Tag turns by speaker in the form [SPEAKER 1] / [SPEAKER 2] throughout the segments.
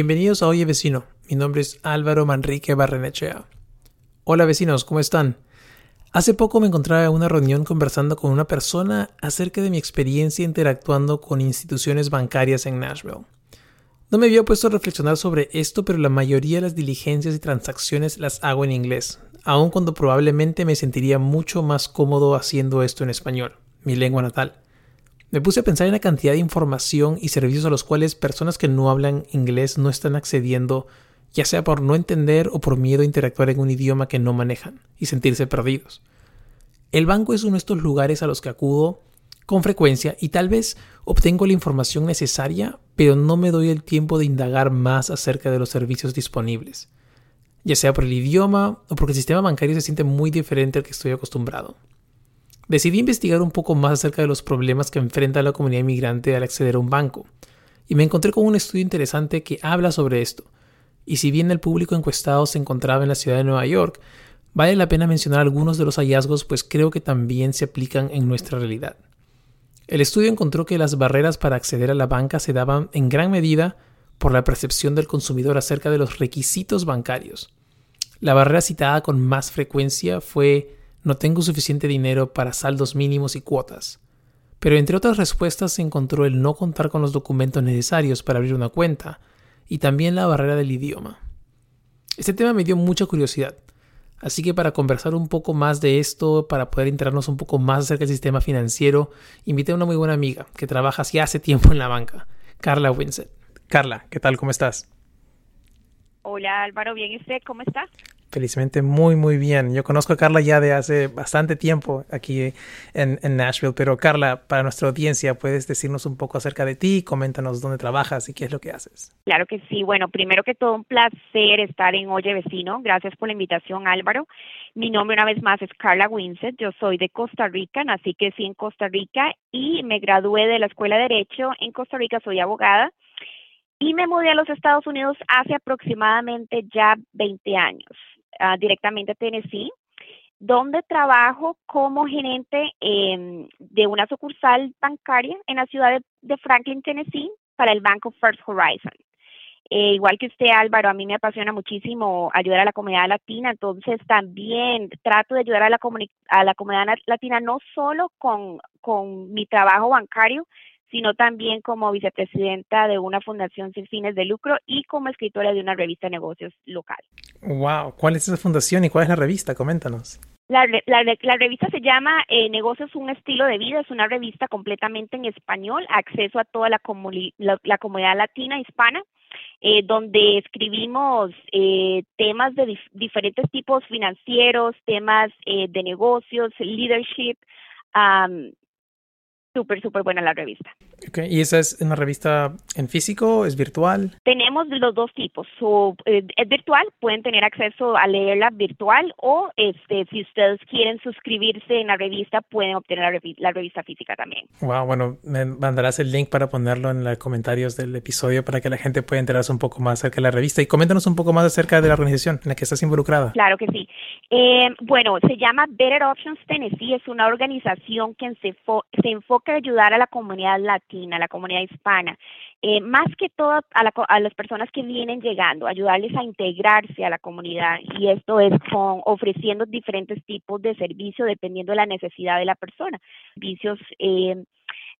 [SPEAKER 1] Bienvenidos a Oye Vecino. Mi nombre es Álvaro Manrique Barrenechea. Hola vecinos, ¿cómo están? Hace poco me encontraba en una reunión conversando con una persona acerca de mi experiencia interactuando con instituciones bancarias en Nashville. No me había puesto a reflexionar sobre esto, pero la mayoría de las diligencias y transacciones las hago en inglés, aun cuando probablemente me sentiría mucho más cómodo haciendo esto en español, mi lengua natal. Me puse a pensar en la cantidad de información y servicios a los cuales personas que no hablan inglés no están accediendo, ya sea por no entender o por miedo a interactuar en un idioma que no manejan y sentirse perdidos. El banco es uno de estos lugares a los que acudo con frecuencia y tal vez obtengo la información necesaria, pero no me doy el tiempo de indagar más acerca de los servicios disponibles, ya sea por el idioma o porque el sistema bancario se siente muy diferente al que estoy acostumbrado. Decidí investigar un poco más acerca de los problemas que enfrenta la comunidad inmigrante al acceder a un banco, y me encontré con un estudio interesante que habla sobre esto. Y si bien el público encuestado se encontraba en la ciudad de Nueva York, vale la pena mencionar algunos de los hallazgos pues creo que también se aplican en nuestra realidad. El estudio encontró que las barreras para acceder a la banca se daban en gran medida por la percepción del consumidor acerca de los requisitos bancarios. La barrera citada con más frecuencia fue no tengo suficiente dinero para saldos mínimos y cuotas. Pero entre otras respuestas se encontró el no contar con los documentos necesarios para abrir una cuenta y también la barrera del idioma. Este tema me dio mucha curiosidad, así que para conversar un poco más de esto, para poder enterarnos un poco más acerca del sistema financiero, invité a una muy buena amiga que trabaja hace tiempo en la banca, Carla Winsett. Carla, ¿qué tal? ¿Cómo estás?
[SPEAKER 2] Hola Álvaro, bien, ¿y usted cómo está?
[SPEAKER 1] Felizmente muy, muy bien. Yo conozco a Carla ya de hace bastante tiempo aquí en, Nashville, pero Carla, para nuestra audiencia, ¿puedes decirnos un poco acerca de ti? Coméntanos dónde trabajas y qué es lo que haces.
[SPEAKER 2] Claro que sí. Bueno, primero que todo, un placer estar en Oye Vecino. Gracias por la invitación, Álvaro. Mi nombre una vez más es Carla Winsett. Yo soy de Costa Rica, nací que sí en Costa Rica y me gradué de la Escuela de Derecho. En Costa Rica soy abogada y me mudé a los Estados Unidos hace aproximadamente ya 20 años. Ah, directamente a Tennessee, donde trabajo como gerente em, de una sucursal bancaria en la ciudad de, Franklin, Tennessee, para el banco First Horizon. Eh, igual que usted, Álvaro, a mí me apasiona muchísimo ayudar a la comunidad latina, entonces también trato de ayudar a la, a la comunidad latina no solo con, con mi trabajo bancario, sino también como vicepresidenta de una fundación sin fines de lucro y como escritora de una revista de negocios local.
[SPEAKER 1] Wow, ¿cuál es esa fundación y cuál es la revista? Coméntanos.
[SPEAKER 2] La, la, revista se llama eh, Negocios un estilo de vida, es una revista completamente en español, acceso a toda la, la, comunidad latina hispana, eh, donde escribimos eh, temas de diferentes tipos financieros, temas de negocios, leadership, súper, súper buena la revista.
[SPEAKER 1] Okay. ¿Y esa es una revista en físico? ¿Es virtual?
[SPEAKER 2] Tenemos los dos tipos. Eh, es virtual, pueden tener acceso a leerla virtual o este, si ustedes quieren suscribirse en la revista, pueden obtener la, revista física también.
[SPEAKER 1] Wow, bueno, me mandarás el link para ponerlo en los comentarios del episodio para que la gente pueda enterarse un poco más acerca de la revista. Y coméntanos un poco más acerca de la organización en la que estás involucrada.
[SPEAKER 2] Claro que sí. Eh, bueno, se llama Better Options Tennessee, es una organización que se, se enfoca ayudar a la comunidad latina, a la comunidad hispana, eh, más que todo a, las personas que vienen llegando, ayudarles a integrarse a la comunidad. Y esto es con ofreciendo diferentes tipos de servicios dependiendo de la necesidad de la persona, servicios eh,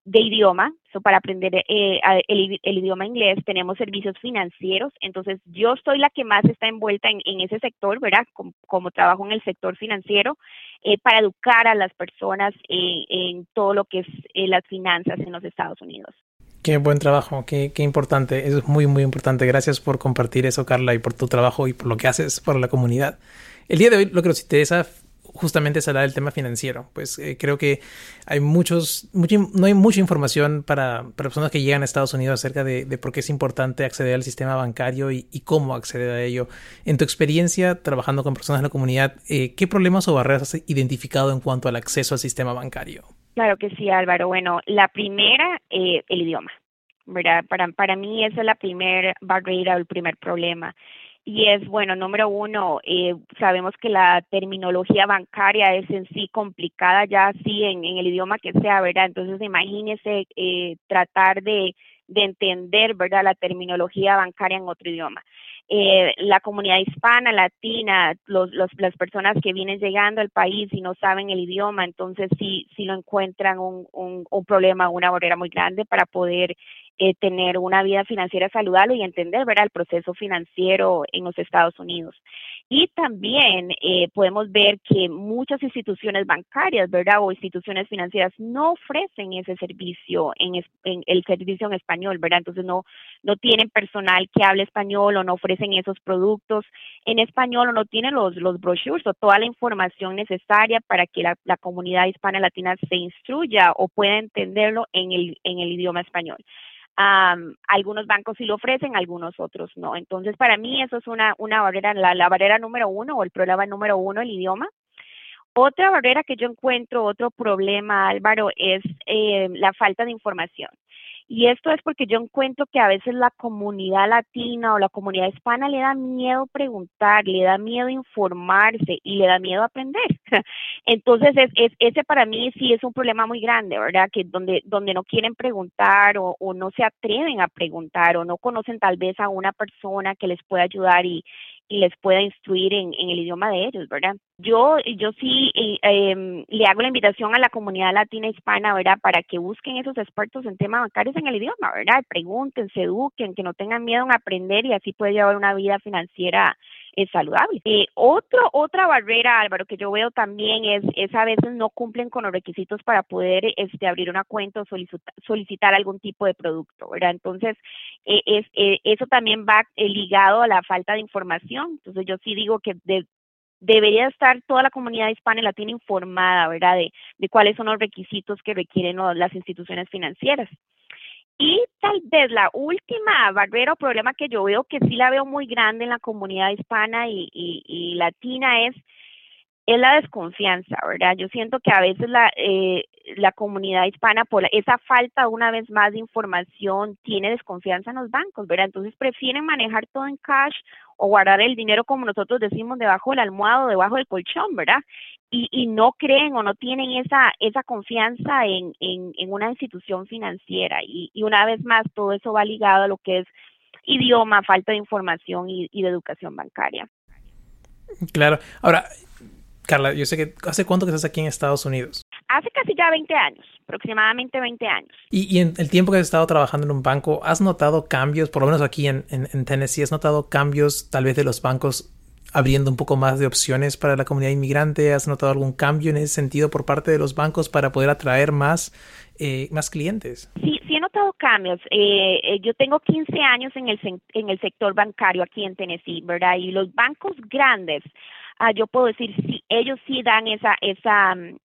[SPEAKER 2] de idioma, para aprender eh, el, idioma inglés, tenemos servicios financieros, entonces yo soy la que más está envuelta en, ese sector, ¿verdad? Como, trabajo en el sector financiero, eh, para educar a las personas en todo lo que es eh, las finanzas en los Estados Unidos.
[SPEAKER 1] Qué buen trabajo, qué, qué importante, es muy, muy importante. Gracias por compartir eso, Carla, y por tu trabajo y por lo que haces por la comunidad. El día de hoy lo que nos interesa justamente es hablar del tema financiero. Pues eh, creo que hay muchos, no hay mucha información para, personas que llegan a Estados Unidos acerca de, por qué es importante acceder al sistema bancario y, cómo acceder a ello. En tu experiencia trabajando con personas de la comunidad, eh, ¿qué problemas o barreras has identificado en cuanto al acceso al sistema bancario?
[SPEAKER 2] Claro que sí, Álvaro. Bueno, la primera, eh, el idioma. ¿verdad? Para, para mí esa es la primera barrera o el primer problema. Y es, bueno, número uno, eh, sabemos que la terminología bancaria es en sí complicada ya así en, el idioma que sea, ¿verdad? Entonces imagínese eh, tratar de, de entender, ¿verdad? La terminología bancaria en otro idioma. Eh, la comunidad hispana, latina, los, los, las personas que vienen llegando al país y no saben el idioma, entonces sí, sí lo encuentran un, un, un problema, una barrera muy grande para poder eh, tener una vida financiera saludable y entender ¿verdad? el proceso financiero en los Estados Unidos. Y también eh, podemos ver que muchas instituciones bancarias ¿verdad? o instituciones financieras no ofrecen ese servicio en, el servicio en español, ¿verdad? Entonces no, no tienen personal que hable español o no ofrecen esos productos en español o no tienen los, los brochures o toda la información necesaria para que la, la comunidad hispana latina se instruya o pueda entenderlo en el, en el idioma español algunos bancos sí lo ofrecen, algunos otros no. Entonces, para mí eso es una, una barrera, la, la barrera número uno o el problema número uno, el idioma. Otra barrera que yo encuentro, otro problema, Álvaro, es eh, la falta de información. Y esto es porque yo encuentro que a veces la comunidad latina o la comunidad hispana le da miedo preguntar, le da miedo informarse y le da miedo aprender. Entonces, es, es, ese para mí sí es un problema muy grande, ¿verdad? Que donde, donde no quieren preguntar o, no se atreven a preguntar o no conocen tal vez a una persona que les pueda ayudar y, y les pueda instruir en, en, el idioma de ellos, ¿verdad? Yo, yo sí eh, em, le hago la invitación a la comunidad latina hispana, ¿verdad? Para que busquen esos expertos en temas bancarios en el idioma, ¿verdad? Pregunten, se eduquen, que no tengan miedo en aprender y así puede llevar una vida financiera es saludable. Eh, otro, otra barrera, Álvaro, que yo veo también es, es a veces no cumplen con los requisitos para poder este, abrir una cuenta o solicitar, solicitar algún tipo de producto, ¿verdad? Entonces, eh, es, eh, eso también va eh, ligado a la falta de información. Entonces, yo sí digo que de, debería estar toda la comunidad hispana y latina informada, ¿verdad? De, de cuáles son los requisitos que requieren las instituciones financieras. Y tal vez la última barrera o problema que yo veo, que sí la veo muy grande en la comunidad hispana y, y, latina, es, es la desconfianza, ¿verdad? Yo siento que a veces la, eh, la comunidad hispana, por esa falta una vez más de información, tiene desconfianza en los bancos, ¿verdad? Entonces prefieren manejar todo en cash o guardar el dinero, como nosotros decimos, debajo del almohado, debajo del colchón, ¿verdad? Y, y no creen o no tienen esa, esa confianza en, en, en una institución financiera. Y, y una vez más, todo eso va ligado a lo que es idioma, falta de información y, y de educación bancaria.
[SPEAKER 1] Claro. Ahora, Carla, yo sé que hace cuánto que estás aquí en Estados Unidos.
[SPEAKER 2] Hace casi ya 20 años, aproximadamente 20 años.
[SPEAKER 1] Y, en el tiempo que has estado trabajando en un banco, ¿has notado cambios, por lo menos aquí en, en, Tennessee, has notado cambios tal vez de los bancos abriendo un poco más de opciones para la comunidad inmigrante? ¿Has notado algún cambio en ese sentido por parte de los bancos para poder atraer más, eh, más clientes?
[SPEAKER 2] Sí, sí he notado cambios. Eh, eh, yo tengo 15 años en el, en el sector bancario aquí en Tennessee, ¿verdad? Y los bancos grandes ah, yo puedo decir, sí, ellos sí dan esa, esa, mm,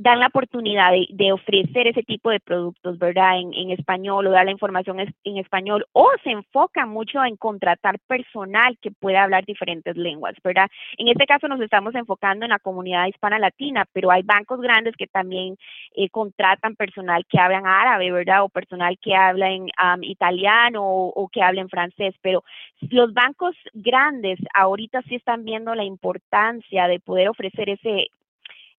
[SPEAKER 2] dan la oportunidad de, ofrecer ese tipo de productos, ¿verdad? En, español o dar la información en español o se enfocan mucho en contratar personal que pueda hablar diferentes lenguas, ¿verdad? En este caso nos estamos enfocando en la comunidad hispana latina, pero hay bancos grandes que también eh, contratan personal que hablan árabe, ¿verdad? O personal que habla en italiano o que habla en francés, pero los bancos grandes ahorita sí están viendo la importancia de poder ofrecer ese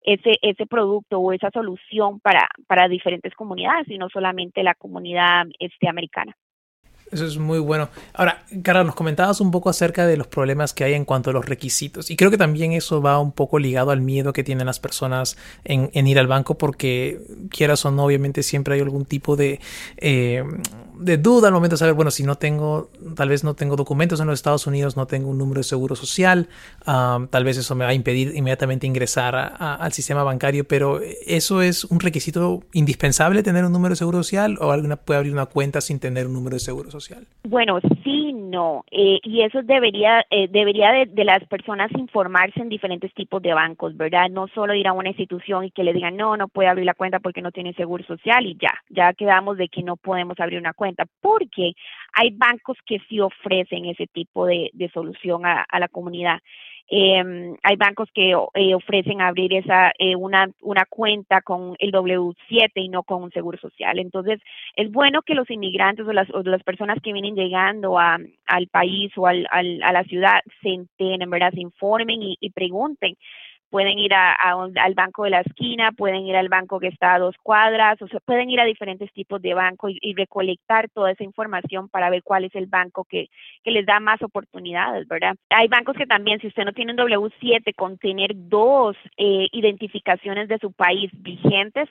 [SPEAKER 2] ese, ese producto o esa solución para, para diferentes comunidades y no solamente la comunidad este, americana.
[SPEAKER 1] Eso es muy bueno. Ahora, Carla, nos comentabas un poco acerca de los problemas que hay en cuanto a los requisitos. Y creo que también eso va un poco ligado al miedo que tienen las personas en, ir al banco, porque quieras o no, obviamente siempre hay algún tipo de, eh, de duda al momento de saber, bueno, si no tengo, tal vez no tengo documentos en los Estados Unidos, no tengo un número de seguro social, tal vez eso me va a impedir inmediatamente ingresar al sistema bancario, pero ¿eso es un requisito indispensable tener un número de seguro social o alguna puede abrir una cuenta sin tener un número de seguro social?
[SPEAKER 2] Bueno, sí, no, eh, y eso debería, eh, debería de, de, las personas informarse en diferentes tipos de bancos, ¿verdad? No solo ir a una institución y que le digan, no, no puede abrir la cuenta porque no tiene seguro social y ya, ya quedamos de que no podemos abrir una cuenta, porque hay bancos que sí ofrecen ese tipo de, solución a, la comunidad. Eh, hay bancos que eh, ofrecen abrir esa eh, una, una cuenta con el W7 y no con un seguro social. Entonces, es bueno que los inmigrantes o las, o las personas que vienen llegando a, al país o al, a la ciudad se enteren, ¿verdad? Se informen y pregunten pueden ir a, a, al banco de la esquina, pueden ir al banco que está a dos cuadras, o sea, pueden ir a diferentes tipos de banco y, recolectar toda esa información para ver cuál es el banco que, que les da más oportunidades, ¿verdad? Hay bancos que también, si usted no tiene un W7 con tener dos eh, identificaciones de su país vigentes,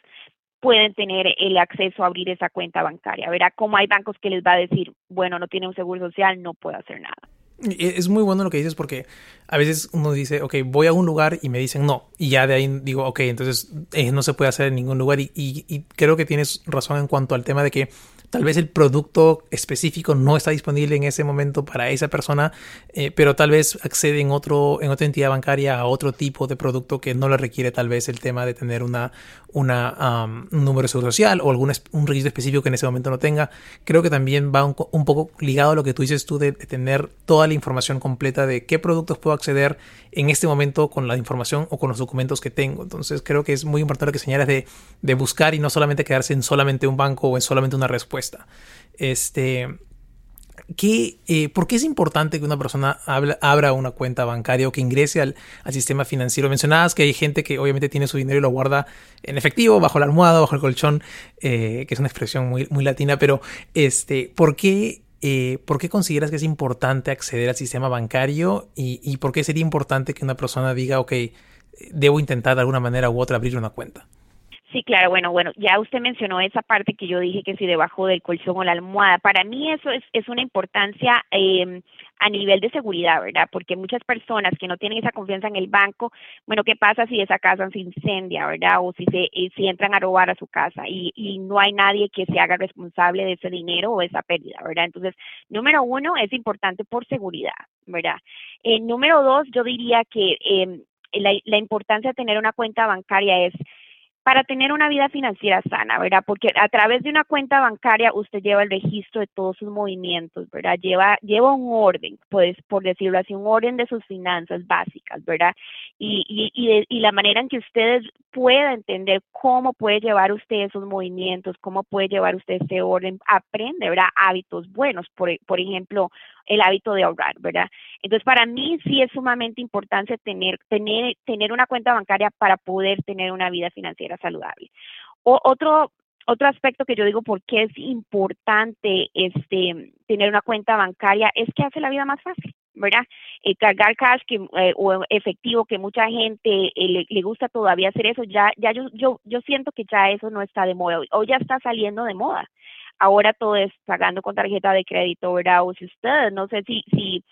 [SPEAKER 2] pueden tener el acceso a abrir esa cuenta bancaria. Verá cómo hay bancos que les va a decir, bueno, no tiene un seguro social, no puedo hacer nada.
[SPEAKER 1] Es muy bueno lo que dices porque a veces uno dice, ok, voy a un lugar y me dicen no. Y ya de ahí digo, ok, entonces eh, no se puede hacer en ningún lugar. Y, y, y, creo que tienes razón en cuanto al tema de que tal vez el producto específico no está disponible en ese momento para esa persona, eh, pero tal vez accede en, otro, en otra entidad bancaria a otro tipo de producto que no le requiere tal vez el tema de tener una, una, um, un número de seguro social o algún un registro específico que en ese momento no tenga. Creo que también va un, un poco ligado a lo que tú dices tú de, de tener toda la información completa de qué productos puedo acceder en este momento con la información o con los documentos que tengo. Entonces creo que es muy importante lo que señalas de, de buscar y no solamente quedarse en solamente un banco o en solamente una respuesta. Este, ¿qué, eh, ¿Por qué es importante que una persona abra una cuenta bancaria o que ingrese al, al, sistema financiero? Mencionabas que hay gente que obviamente tiene su dinero y lo guarda en efectivo, bajo la almohada, bajo el colchón, eh, que es una expresión muy, muy latina, pero este, ¿por qué eh, ¿por qué consideras que es importante acceder al sistema bancario y, y, por qué sería importante que una persona diga, ok, debo intentar de alguna manera u otra abrir una cuenta?
[SPEAKER 2] Sí, claro, bueno, bueno, ya usted mencionó esa parte que yo dije que si debajo del colchón o la almohada. Para mí eso es, es una importancia eh, a nivel de seguridad, ¿verdad? Porque muchas personas que no tienen esa confianza en el banco, bueno, ¿qué pasa si esa casa se incendia, ¿verdad? O si se eh, si entran a robar a su casa y, y no hay nadie que se haga responsable de ese dinero o esa pérdida, ¿verdad? Entonces, número uno, es importante por seguridad, ¿verdad? Eh, número dos, yo diría que eh, la, la importancia de tener una cuenta bancaria es para tener una vida financiera sana, ¿verdad? Porque a través de una cuenta bancaria usted lleva el registro de todos sus movimientos, ¿verdad? Lleva, lleva un orden, pues, por decirlo así, un orden de sus finanzas básicas, ¿verdad? Y, y, y, y la manera en que ustedes pueda entender cómo puede llevar usted esos movimientos, cómo puede llevar usted ese orden, aprende, ¿verdad? Hábitos buenos, por, por ejemplo, el hábito de ahorrar, ¿verdad? Entonces, para mí sí es sumamente importante tener, tener, tener una cuenta bancaria para poder tener una vida financiera saludable. O, otro, otro aspecto que yo digo por qué es importante este, tener una cuenta bancaria es que hace la vida más fácil. ¿verdad? Eh, cargar cash que, eh, o efectivo que mucha gente eh, le, le, gusta todavía hacer eso, ya, ya yo, yo, yo siento que ya eso no está de moda o ya está saliendo de moda ahora todo es pagando con tarjeta de crédito, ¿verdad? O si usted, no sé si, si,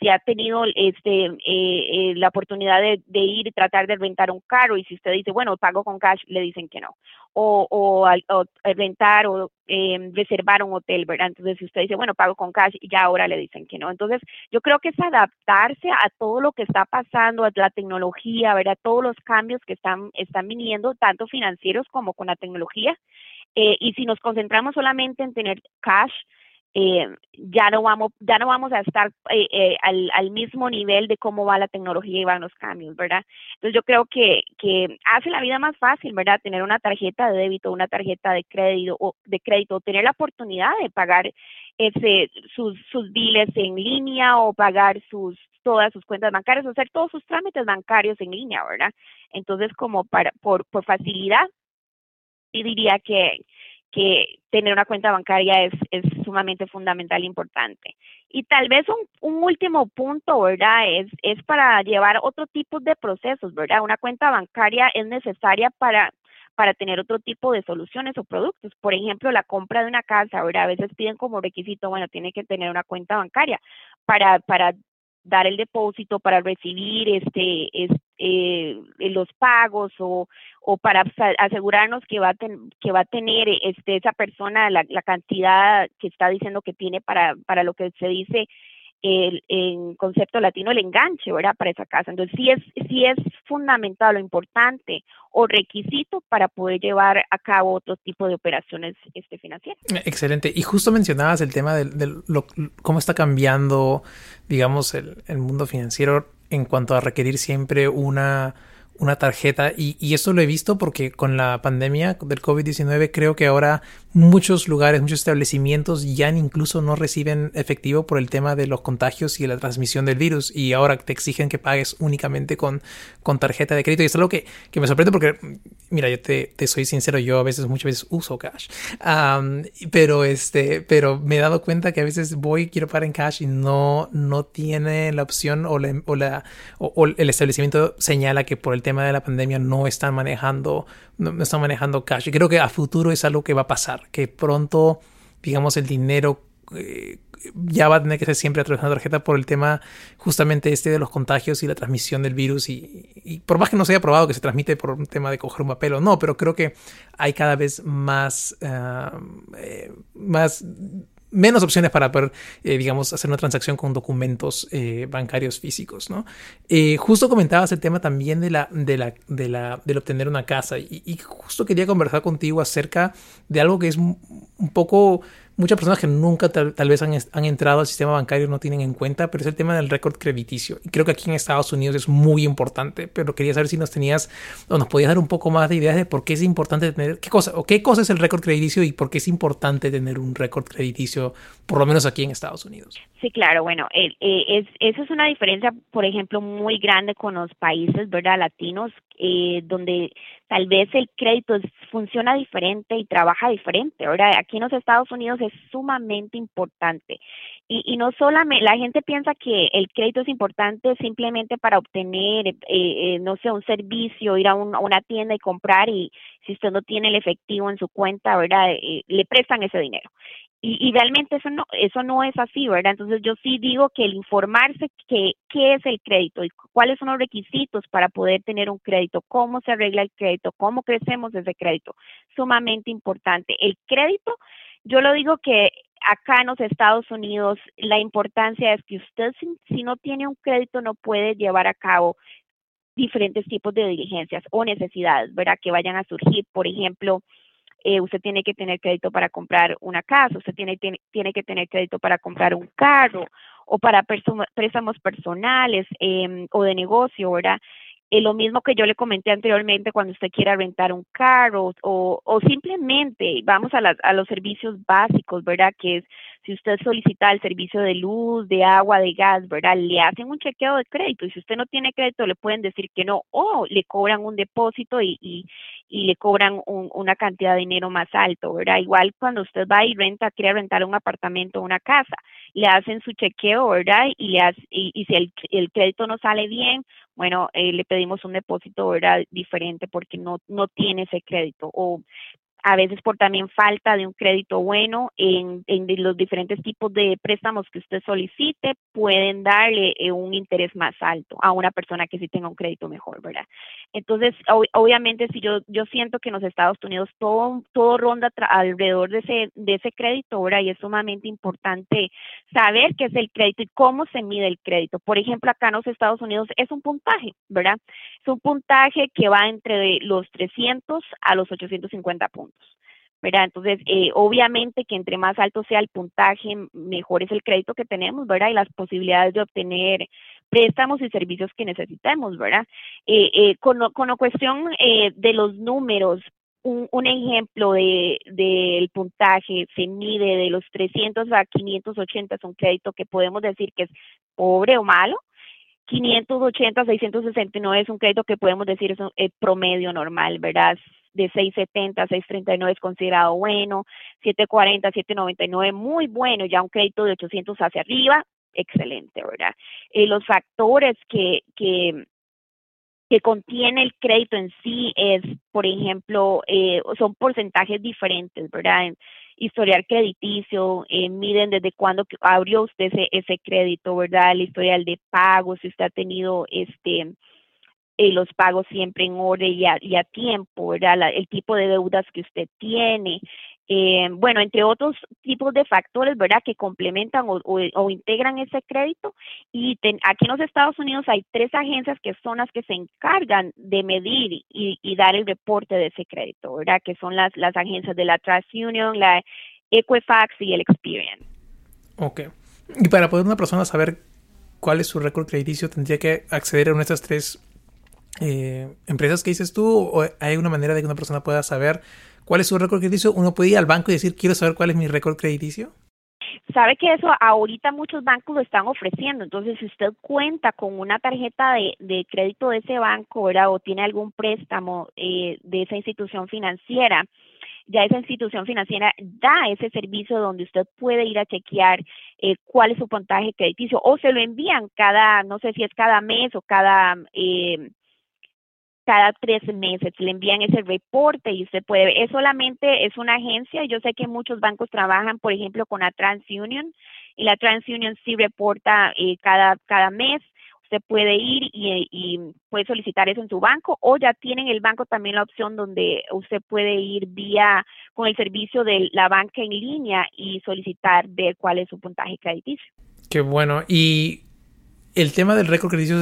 [SPEAKER 2] si ha tenido este eh, eh, la oportunidad de, ir y tratar de rentar un carro y si usted dice, bueno, pago con cash, le dicen que no. O, o, o rentar o eh, reservar un hotel, ¿verdad? Entonces, si usted dice, bueno, pago con cash, ya ahora le dicen que no. Entonces, yo creo que es adaptarse a todo lo que está pasando, a la tecnología, ¿verdad? Todos los cambios que están, están viniendo, tanto financieros como con la tecnología. Eh, y si nos concentramos solamente en tener cash, eh, ya no vamos ya no vamos a estar eh, al, mismo nivel de cómo va la tecnología y van los cambios, ¿verdad? Entonces yo creo que, que hace la vida más fácil, ¿verdad? Tener una tarjeta de débito, una tarjeta de crédito o de crédito, tener la oportunidad de pagar ese sus sus biles en línea o pagar sus todas sus cuentas bancarias, o hacer todos sus trámites bancarios en línea, ¿verdad? Entonces como para por facilidad y diría que, que tener una cuenta bancaria es, es sumamente fundamental e importante. Y tal vez un, un último punto, ¿verdad? Es, es para llevar otro tipo de procesos, ¿verdad? Una cuenta bancaria es necesaria para para tener otro tipo de soluciones o productos. Por ejemplo, la compra de una casa, ahora a veces piden como requisito, bueno, tiene que tener una cuenta bancaria para, para dar el depósito, para recibir este, eh, los pagos o, o para asegurarnos que va a, que va a tener este, esa persona la, la cantidad que está diciendo que tiene para, para lo que se dice el, en concepto latino el enganche, ¿verdad? Para esa casa. Entonces, sí es, sí es fundamental o importante o requisito para poder llevar a cabo otro tipo de operaciones este, financieras.
[SPEAKER 1] Excelente. Y justo mencionabas el tema de, lo, cómo está cambiando, digamos, el, el mundo financiero en cuanto a requerir siempre una una tarjeta y, y, esto lo he visto porque con la pandemia del COVID-19 creo que ahora muchos lugares, muchos establecimientos ya incluso no reciben efectivo por el tema de los contagios y la transmisión del virus y ahora te exigen que pagues únicamente con, con tarjeta de crédito. Y es algo que, que me sorprende porque mira yo te, te, soy sincero yo a veces muchas veces uso cash pero este pero me he dado cuenta que a veces voy quiero pagar en cash y no no tiene la opción o, la, o, la, o el establecimiento señala que por el tema de la pandemia no están manejando, no, están manejando cash. Y creo que a futuro es algo que va a pasar, que pronto, digamos, el dinero eh, ya va a tener que ser siempre a través de una tarjeta por el tema justamente este de los contagios y la transmisión del virus y, por más que no se haya probado que se transmite por un tema de coger un papel o no, pero creo que hay cada vez más, ah, eh, más menos opciones para poder, eh, digamos, hacer una transacción con documentos eh, bancarios físicos, ¿no? Eh, justo comentabas el tema también de la, de la, de la, del obtener una casa y, y, justo quería conversar contigo acerca de algo que es un poco muchas personas que nunca tal, vez han, han, entrado al sistema bancario no tienen en cuenta, pero es el tema del récord crediticio. Y creo que aquí en Estados Unidos es muy importante, pero quería saber si nos tenías o nos podías dar un poco más de ideas de por qué es importante tener, qué cosa o qué cosa es el récord crediticio y por qué es importante tener un récord crediticio, por lo menos aquí en Estados Unidos.
[SPEAKER 2] Sí, claro, bueno, eh, es, eso es una diferencia, por ejemplo, muy grande con los países, ¿verdad? Latinos, eh, donde tal vez el crédito funciona diferente y trabaja diferente. Ahora, aquí en los Estados Unidos es sumamente importante. Y, y no solamente, la gente piensa que el crédito es importante simplemente para obtener, eh, eh, no sé, un servicio, ir a, a, una tienda y comprar y si usted no tiene el efectivo en su cuenta, ¿verdad? Eh, le prestan ese dinero. Y, y, realmente eso no eso no es así, ¿verdad? Entonces yo sí digo que el informarse que qué es el crédito y cuáles son los requisitos para poder tener un crédito, cómo se arregla el crédito, cómo crecemos ese crédito, sumamente importante. El crédito, yo lo digo que acá en los Estados Unidos la importancia es que usted si, si no tiene un crédito no puede llevar a cabo diferentes tipos de diligencias o necesidades, ¿verdad? Que vayan a surgir, por ejemplo, eh, usted tiene que tener crédito para comprar una casa, usted tiene, tiene, tiene que tener crédito para comprar un carro o para préstamos personales eh, o de negocio, ¿verdad? Eh, lo mismo que yo le comenté anteriormente cuando usted quiera rentar un carro o, o simplemente vamos a, a los servicios básicos, ¿verdad? Que es si usted solicita el servicio de luz, de agua, de gas, ¿verdad? Le hacen un chequeo de crédito y si usted no tiene crédito le pueden decir que no o le cobran un depósito y, y, y le cobran un, una cantidad de dinero más alto, ¿verdad? Igual cuando usted va y renta, quiere rentar un apartamento o una casa, le hacen su chequeo, ¿verdad? Y, le hace, y, y si el, el crédito no sale bien, bueno, eh, le pedimos un depósito, ¿verdad? Diferente porque no, no tiene ese crédito o a veces por también falta de un crédito bueno en, en los diferentes tipos de préstamos que usted solicite, pueden darle eh, un interés más alto a una persona que sí tenga un crédito mejor, ¿verdad? Entonces, obviamente, si yo yo siento que en los Estados Unidos todo todo ronda alrededor de ese de ese crédito, ¿verdad? Y es sumamente importante saber qué es el crédito y cómo se mide el crédito. Por ejemplo, acá en los Estados Unidos es un puntaje, ¿verdad? Es un puntaje que va entre los 300 a los 850 puntos. ¿Verdad? Entonces, eh, obviamente que entre más alto sea el puntaje, mejor es el crédito que tenemos, ¿verdad? Y las posibilidades de obtener préstamos y servicios que necesitemos, ¿verdad? Eh, eh, con, con la cuestión eh, de los números, un, ejemplo de del puntaje se mide de los 300 a 580, es un crédito que podemos decir que es pobre o malo, 580 669 es un crédito que podemos decir es un promedio normal, ¿verdad? De 670 639 es considerado bueno, 740 799 muy bueno, ya un crédito de 800 hacia arriba, excelente, ¿verdad? Eh, los factores que, que que contiene el crédito en sí es, por ejemplo, eh, son porcentajes diferentes, ¿verdad? historial crediticio, eh, miden desde cuándo abrió usted ese, ese crédito, ¿verdad? El historial de pago, si usted ha tenido este eh, los pagos siempre en orden y a, y a tiempo, ¿verdad? el tipo de deudas que usted tiene, eh, bueno, entre otros tipos de factores, ¿verdad?, que complementan o, integran ese crédito. Y aquí en los Estados Unidos hay tres agencias que son las que se encargan de medir y, dar el reporte de ese crédito, ¿verdad?, que son las, agencias de la Trust Union, la Equifax y el Experian.
[SPEAKER 1] Ok. Y para poder una persona saber cuál es su récord crediticio, tendría que acceder a una de estas tres eh, empresas que dices tú, o hay una manera de que una persona pueda saber cuál es su récord crediticio, uno puede ir al banco y decir, quiero saber cuál es mi récord crediticio.
[SPEAKER 2] Sabe que eso ahorita muchos bancos lo están ofreciendo, entonces si usted cuenta con una tarjeta de, crédito de ese banco ¿verdad? o tiene algún préstamo eh, de esa institución financiera, ya esa institución financiera da ese servicio donde usted puede ir a chequear eh, cuál es su puntaje crediticio o se lo envían cada, no sé si es cada mes o cada eh, cada tres meses le envían ese reporte y usted puede es solamente, es una agencia, yo sé que muchos bancos trabajan, por ejemplo, con la TransUnion y la TransUnion sí reporta eh, cada, cada mes, usted puede ir y, y, puede solicitar eso en su banco o ya tienen el banco también la opción donde usted puede ir vía con el servicio de la banca en línea y solicitar ver cuál es su puntaje crediticio.
[SPEAKER 1] Qué bueno. Y el tema del récord crediticio,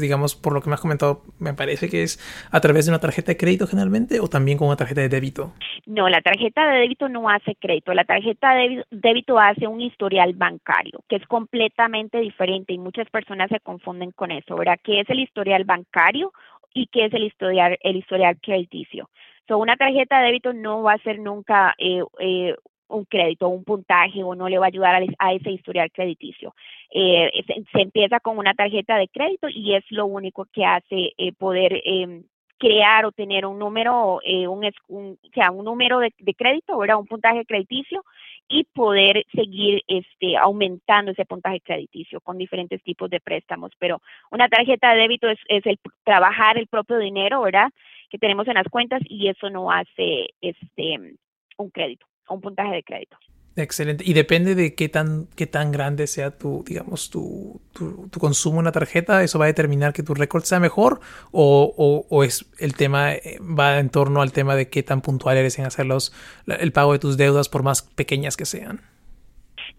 [SPEAKER 1] digamos, por lo que me has comentado, me parece que es a través de una tarjeta de crédito generalmente o también con una tarjeta de débito.
[SPEAKER 2] No, la tarjeta de débito no hace crédito. La tarjeta de débito hace un historial bancario, que es completamente diferente y muchas personas se confunden con eso, ¿verdad? ¿Qué es el historial bancario y qué es el historial, el historial crediticio? So, una tarjeta de débito no va a ser nunca eh, eh, un crédito, un puntaje o no le va a ayudar a, ese historial crediticio. Eh, se, empieza con una tarjeta de crédito y es lo único que hace eh, poder em, crear o tener un número, eh, un, o sea, un número de, crédito, ¿verdad? un puntaje crediticio y poder seguir este, aumentando ese puntaje crediticio con diferentes tipos de préstamos. Pero una tarjeta de débito es, es el trabajar el propio dinero, ¿verdad? Que tenemos en las cuentas y eso no hace este un crédito un puntaje de crédito.
[SPEAKER 1] Excelente. Y depende de qué tan, qué tan grande sea tu, digamos, tu, tu, consumo en la tarjeta, ¿eso va a determinar que tu récord sea mejor? O, o, es el tema, eh, va en torno al tema de qué tan puntual eres en hacer los, el pago de tus deudas por más pequeñas que sean?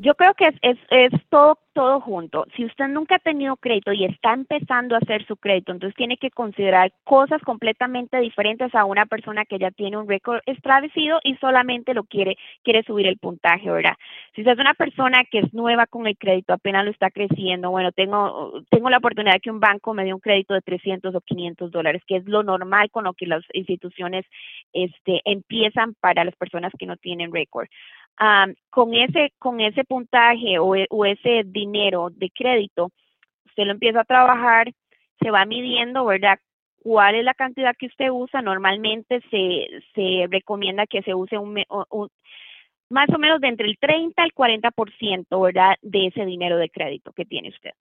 [SPEAKER 2] Yo creo que es, es, es todo todo junto. Si usted nunca ha tenido crédito y está empezando a hacer su crédito, entonces tiene que considerar cosas completamente diferentes a una persona que ya tiene un récord establecido y solamente lo quiere quiere subir el puntaje, ¿verdad? Si usted es una persona que es nueva con el crédito, apenas lo está creciendo, bueno, tengo tengo la oportunidad de que un banco me dé un crédito de 300 o 500 dólares, que es lo normal con lo que las instituciones este empiezan para las personas que no tienen récord. Con ese con ese puntaje o, o ese dinero de crédito, usted lo empieza a trabajar, se va midiendo, ¿verdad? ¿Cuál es la cantidad que usted usa? Normalmente se, se recomienda que se use un, más o menos de entre el 30 al 40%, ¿verdad? De ese dinero de crédito que tiene usted.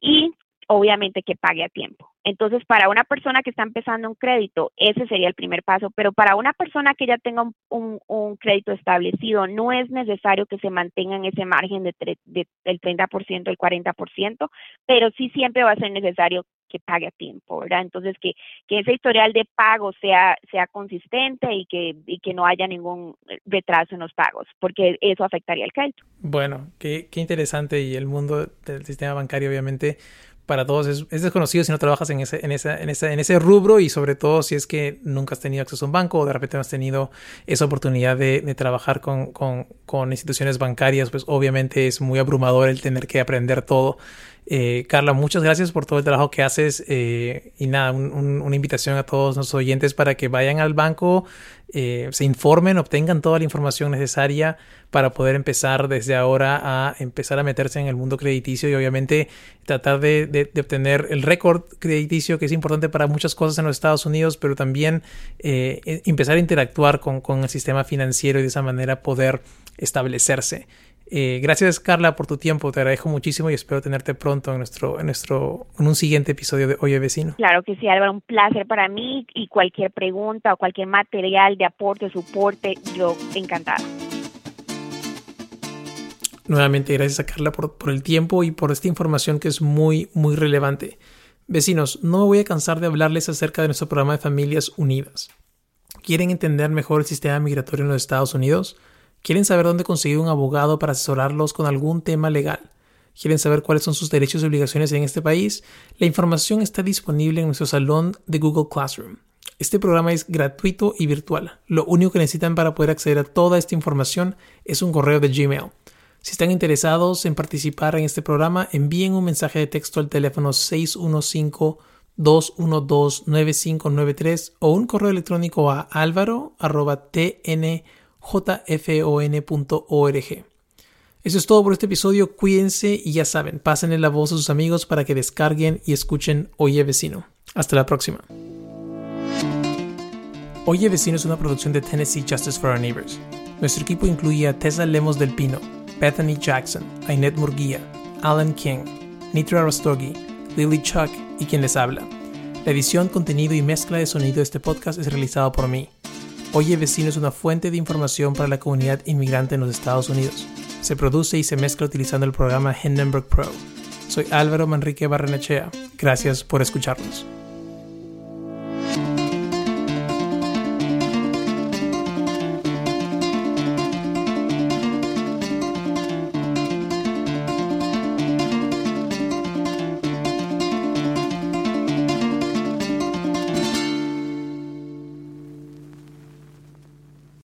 [SPEAKER 2] y obviamente que pague a tiempo. Entonces, para una persona que está empezando un crédito, ese sería el primer paso, pero para una persona que ya tenga un, un, crédito establecido, no es necesario que se mantenga en ese margen de, de, del 30%, el 40%, pero sí siempre va a ser necesario que pague a tiempo, ¿verdad? Entonces, que, que ese historial de pago sea, sea consistente y que, y que no haya ningún retraso en los pagos, porque eso afectaría el crédito.
[SPEAKER 1] Bueno, qué, qué interesante y el mundo del sistema bancario, obviamente, para todos es, desconocido si no trabajas en ese, en, esa, en, en ese rubro y sobre todo si es que nunca has tenido acceso a un banco o de repente no has tenido esa oportunidad de, de trabajar con, con, con, instituciones bancarias, pues obviamente es muy abrumador el tener que aprender todo. Eh, Carla, muchas gracias por todo el trabajo que haces eh, y nada, una invitación a todos nuestros oyentes para que vayan al banco, eh, se informen, obtengan toda la información necesaria para poder empezar desde ahora a empezar a meterse en el mundo crediticio y obviamente tratar de, obtener el récord crediticio que es importante para muchas cosas en los Estados Unidos, pero también empezar a interactuar con, con el sistema financiero y de esa manera poder establecerse. Eh, gracias Carla por tu tiempo, te agradezco muchísimo y espero tenerte pronto en nuestro, en nuestro, en un siguiente episodio de Oye Vecino.
[SPEAKER 2] Claro que sí, Álvaro, un placer para mí y cualquier pregunta o cualquier material de aporte, soporte, yo encantada.
[SPEAKER 1] Nuevamente, gracias a Carla por, por el tiempo y por esta información que es muy, muy relevante. Vecinos, no me voy a cansar de hablarles acerca de nuestro programa de Familias Unidas. ¿Quieren entender mejor el sistema migratorio en los Estados Unidos? ¿Quieren saber dónde conseguir un abogado para asesorarlos con algún tema legal? ¿Quieren saber cuáles son sus derechos y obligaciones en este país? La información está disponible en nuestro salón de Google Classroom. Este programa es gratuito y virtual. Lo único que necesitan para poder acceder a toda esta información es un correo de Gmail. Si están interesados en participar en este programa, envíen un mensaje de texto al teléfono 615-212-9593 o un correo electrónico a alvaro.tn jfon.org. Eso es todo por este episodio, cuídense y ya saben, pásenle la voz a sus amigos para que descarguen y escuchen Oye Vecino. Hasta la próxima. Oye Vecino es una producción de Tennessee Justice for Our Neighbors. Nuestro equipo incluye a Tessa Lemos del Pino, Bethany Jackson, Ainet Murguía, Alan King, Nitra Rostogi, Lily Chuck y quien les habla. La edición, contenido y mezcla de sonido de este podcast es realizado por mí, Oye Vecino es una fuente de información para la comunidad inmigrante en los Estados Unidos. Se produce y se mezcla utilizando el programa Hindenburg Pro. Soy Álvaro Manrique Barrenechea. Gracias por escucharnos.